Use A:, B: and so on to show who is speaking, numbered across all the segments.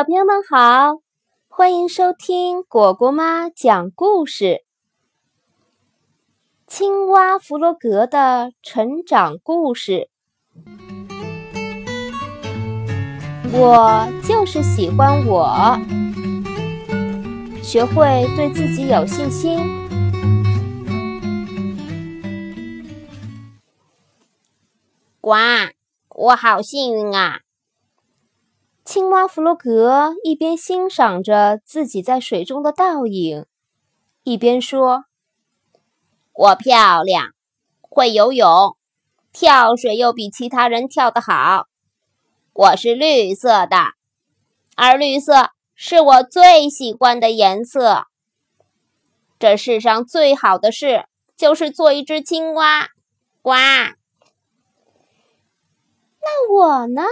A: 小朋友们好，欢迎收听果果妈讲故事。青蛙弗洛格的成长故事。我就是喜欢我，学会对自己有信心。
B: 呱，我好幸运啊！
A: 青蛙弗洛格一边欣赏着自己在水中的倒影，一边说：“
B: 我漂亮，会游泳，跳水又比其他人跳得好。我是绿色的，而绿色是我最喜欢的颜色。这世上最好的事就是做一只青蛙。”呱。
A: 那我呢？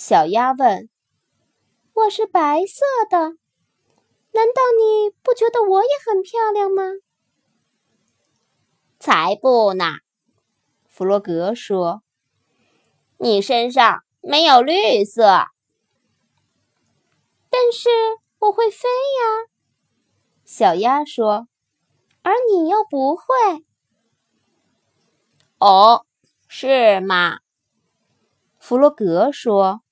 A: 小鸭问：“我是白色的，难道你不觉得我也很漂亮吗？”“
B: 才不呢！”
A: 弗洛格说，“
B: 你身上没有绿色。”“
A: 但是我会飞呀。”小鸭说，“而你又不会。”“
B: 哦，是吗？”
A: 弗洛格说。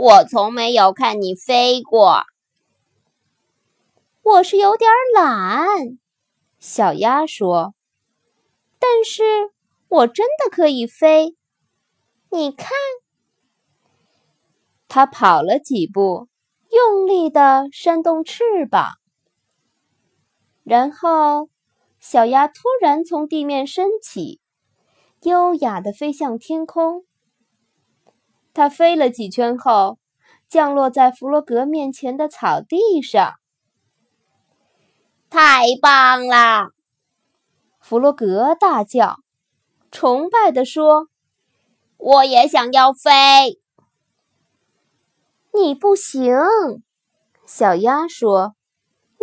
B: 我从没有看你飞过。
A: 我是有点懒，小鸭说。但是我真的可以飞。你看，它跑了几步，用力的扇动翅膀，然后小鸭突然从地面升起，优雅的飞向天空。它飞了几圈后，降落在弗洛格面前的草地上。
B: 太棒了！
A: 弗洛格大叫，崇拜地说：“
B: 我也想要飞。”
A: 你不行，小鸭说：“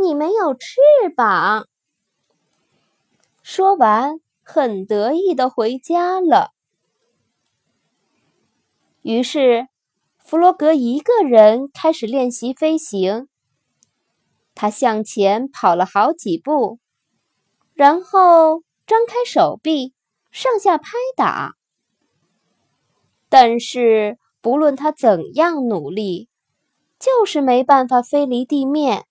A: 你没有翅膀。”说完，很得意的回家了。于是，弗洛格一个人开始练习飞行。他向前跑了好几步，然后张开手臂，上下拍打。但是，不论他怎样努力，就是没办法飞离地面。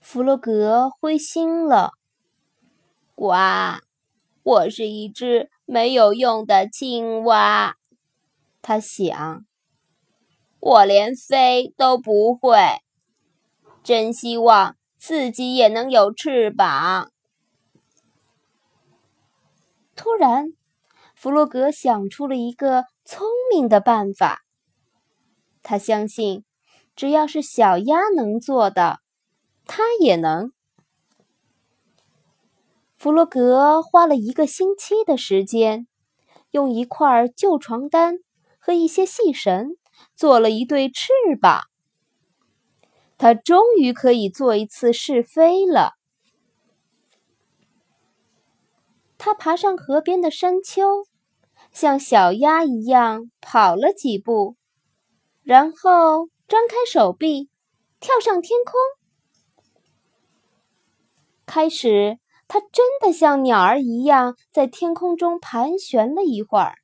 A: 弗洛格灰心了。
B: 哇，我是一只。没有用的青蛙，他想，我连飞都不会，真希望自己也能有翅膀。
A: 突然，弗洛格想出了一个聪明的办法。他相信，只要是小鸭能做的，他也能。弗洛格花了一个星期的时间，用一块旧床单和一些细绳做了一对翅膀。他终于可以做一次试飞了。他爬上河边的山丘，像小鸭一样跑了几步，然后张开手臂，跳上天空，开始。它真的像鸟儿一样在天空中盘旋了一会儿，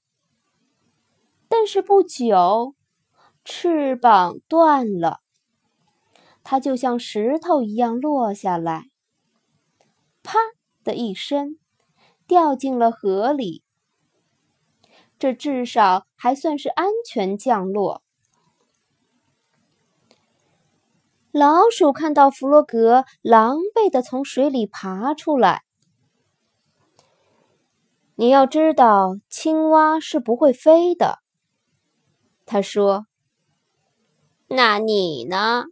A: 但是不久，翅膀断了，它就像石头一样落下来，啪的一声，掉进了河里。这至少还算是安全降落。老鼠看到弗洛格狼狈地从水里爬出来。你要知道，青蛙是不会飞的。他说：“
B: 那你呢？”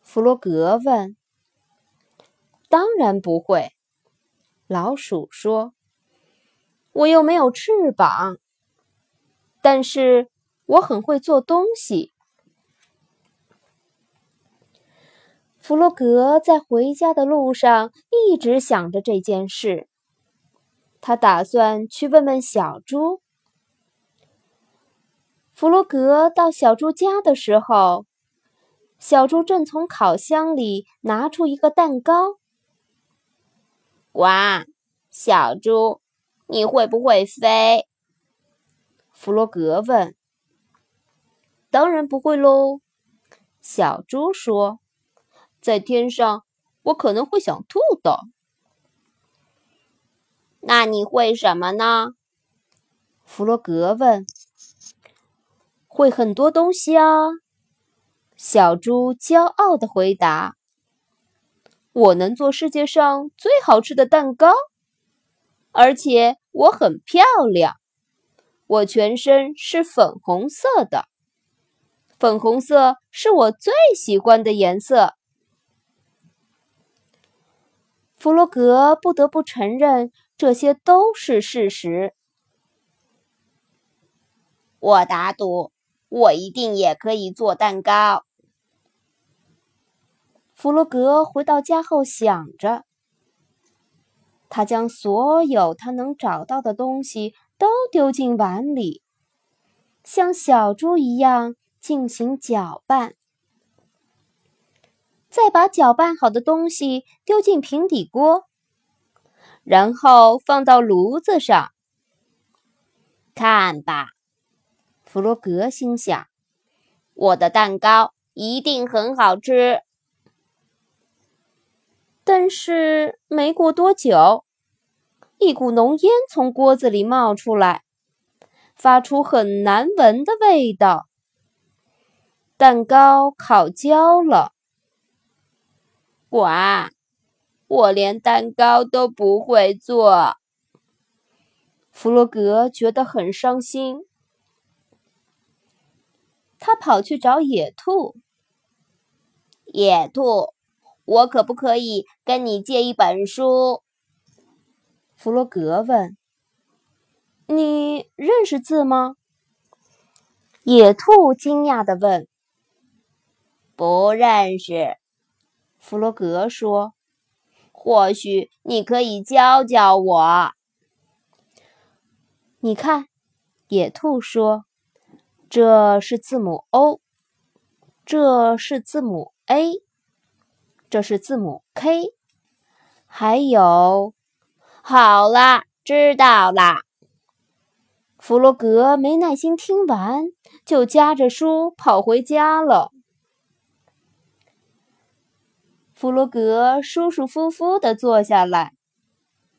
A: 弗洛格问。“当然不会。”老鼠说，“我又没有翅膀，但是我很会做东西。”弗洛格在回家的路上一直想着这件事。他打算去问问小猪。弗洛格到小猪家的时候，小猪正从烤箱里拿出一个蛋糕。
B: 哇，小猪，你会不会飞？
A: 弗洛格问。当然不会喽，小猪说。在天上，我可能会想吐的。
B: 那你会什么呢？
A: 弗洛格问。会很多东西啊，小猪骄傲的回答。我能做世界上最好吃的蛋糕，而且我很漂亮。我全身是粉红色的，粉红色是我最喜欢的颜色。弗洛格不得不承认，这些都是事实。
B: 我打赌。我一定也可以做蛋糕。
A: 弗洛格回到家后想着，他将所有他能找到的东西都丢进碗里，像小猪一样进行搅拌，再把搅拌好的东西丢进平底锅，然后放到炉子上。
B: 看吧。
A: 弗洛格心想：“
B: 我的蛋糕一定很好吃。”
A: 但是没过多久，一股浓烟从锅子里冒出来，发出很难闻的味道。蛋糕烤焦了。
B: 呱！我连蛋糕都不会做。
A: 弗洛格觉得很伤心。他跑去找野兔。
B: 野兔，我可不可以跟你借一本书？
A: 弗洛格问。你认识字吗？野兔惊讶地问。
B: 不认识。
A: 弗洛格说。
B: 或许你可以教教我。
A: 你看，野兔说。这是字母 O，这是字母 A，这是字母 K，还有，
B: 好了，知道啦。
A: 弗洛格没耐心听完，就夹着书跑回家了。弗洛格舒舒服服地坐下来，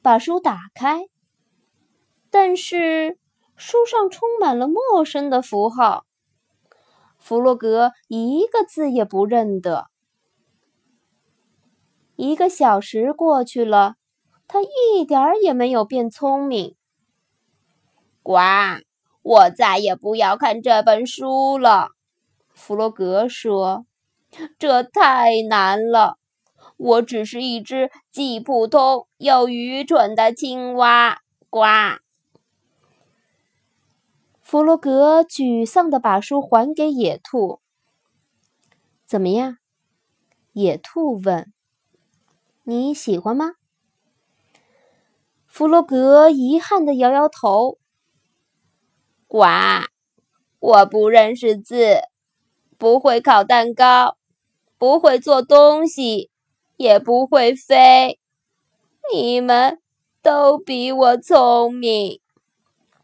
A: 把书打开，但是。书上充满了陌生的符号，弗洛格一个字也不认得。一个小时过去了，他一点儿也没有变聪明。
B: 呱！我再也不要看这本书了，
A: 弗洛格说：“这太难了，我只是一只既普通又愚蠢的青蛙。”呱！弗洛格沮丧地把书还给野兔。“怎么样？”野兔问。“你喜欢吗？”弗洛格遗憾地摇摇头。
B: “呱，我不认识字，不会烤蛋糕，不会做东西，也不会飞。你们都比我聪明。”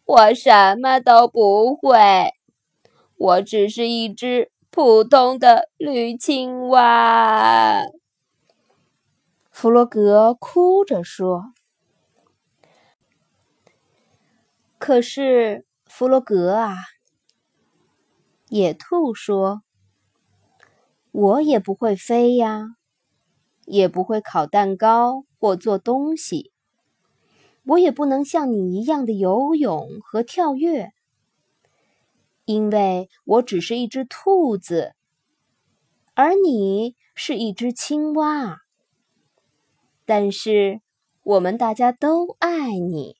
B: 我什么都不会，我只是一只普通的绿青蛙。
A: 弗洛格哭着说：“可是，弗洛格啊，野兔说，我也不会飞呀，也不会烤蛋糕或做东西。”我也不能像你一样的游泳和跳跃，因为我只是一只兔子，而你是一只青蛙。但是我们大家都爱你。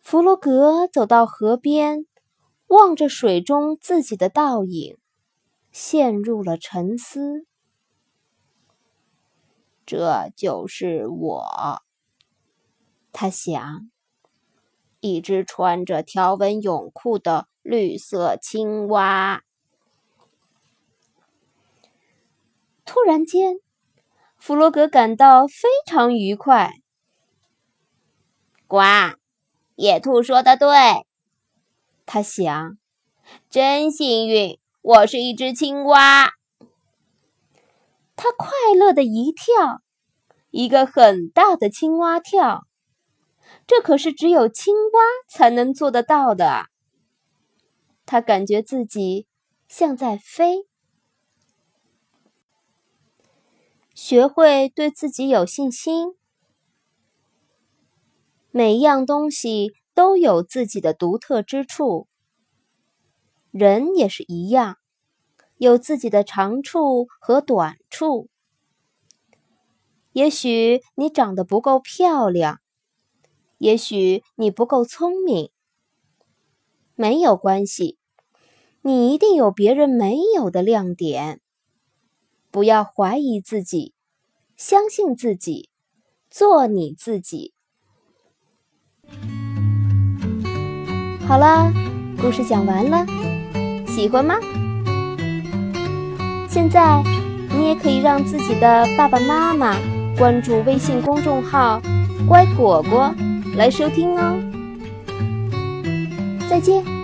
A: 弗洛格走到河边，望着水中自己的倒影，陷入了沉思。这就是我，他想。
B: 一只穿着条纹泳裤的绿色青蛙。
A: 突然间，弗洛格感到非常愉快。
B: 呱，野兔说的对，
A: 他想，
B: 真幸运，我是一只青蛙。
A: 他快乐的一跳，一个很大的青蛙跳，这可是只有青蛙才能做得到的。他感觉自己像在飞。学会对自己有信心。每一样东西都有自己的独特之处，人也是一样，有自己的长处和短处。也许你长得不够漂亮，也许你不够聪明，没有关系，你一定有别人没有的亮点。不要怀疑自己，相信自己，做你自己。好啦，故事讲完了，喜欢吗？现在你也可以让自己的爸爸妈妈关注微信公众号“乖果果”来收听哦。再见。